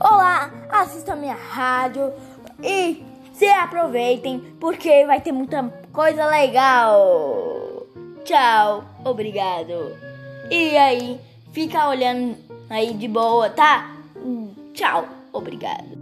Olá, assistam a minha rádio e se aproveitem porque vai ter muita coisa legal. Tchau, obrigado. E aí, fica olhando aí de boa, tá? Tchau, obrigado.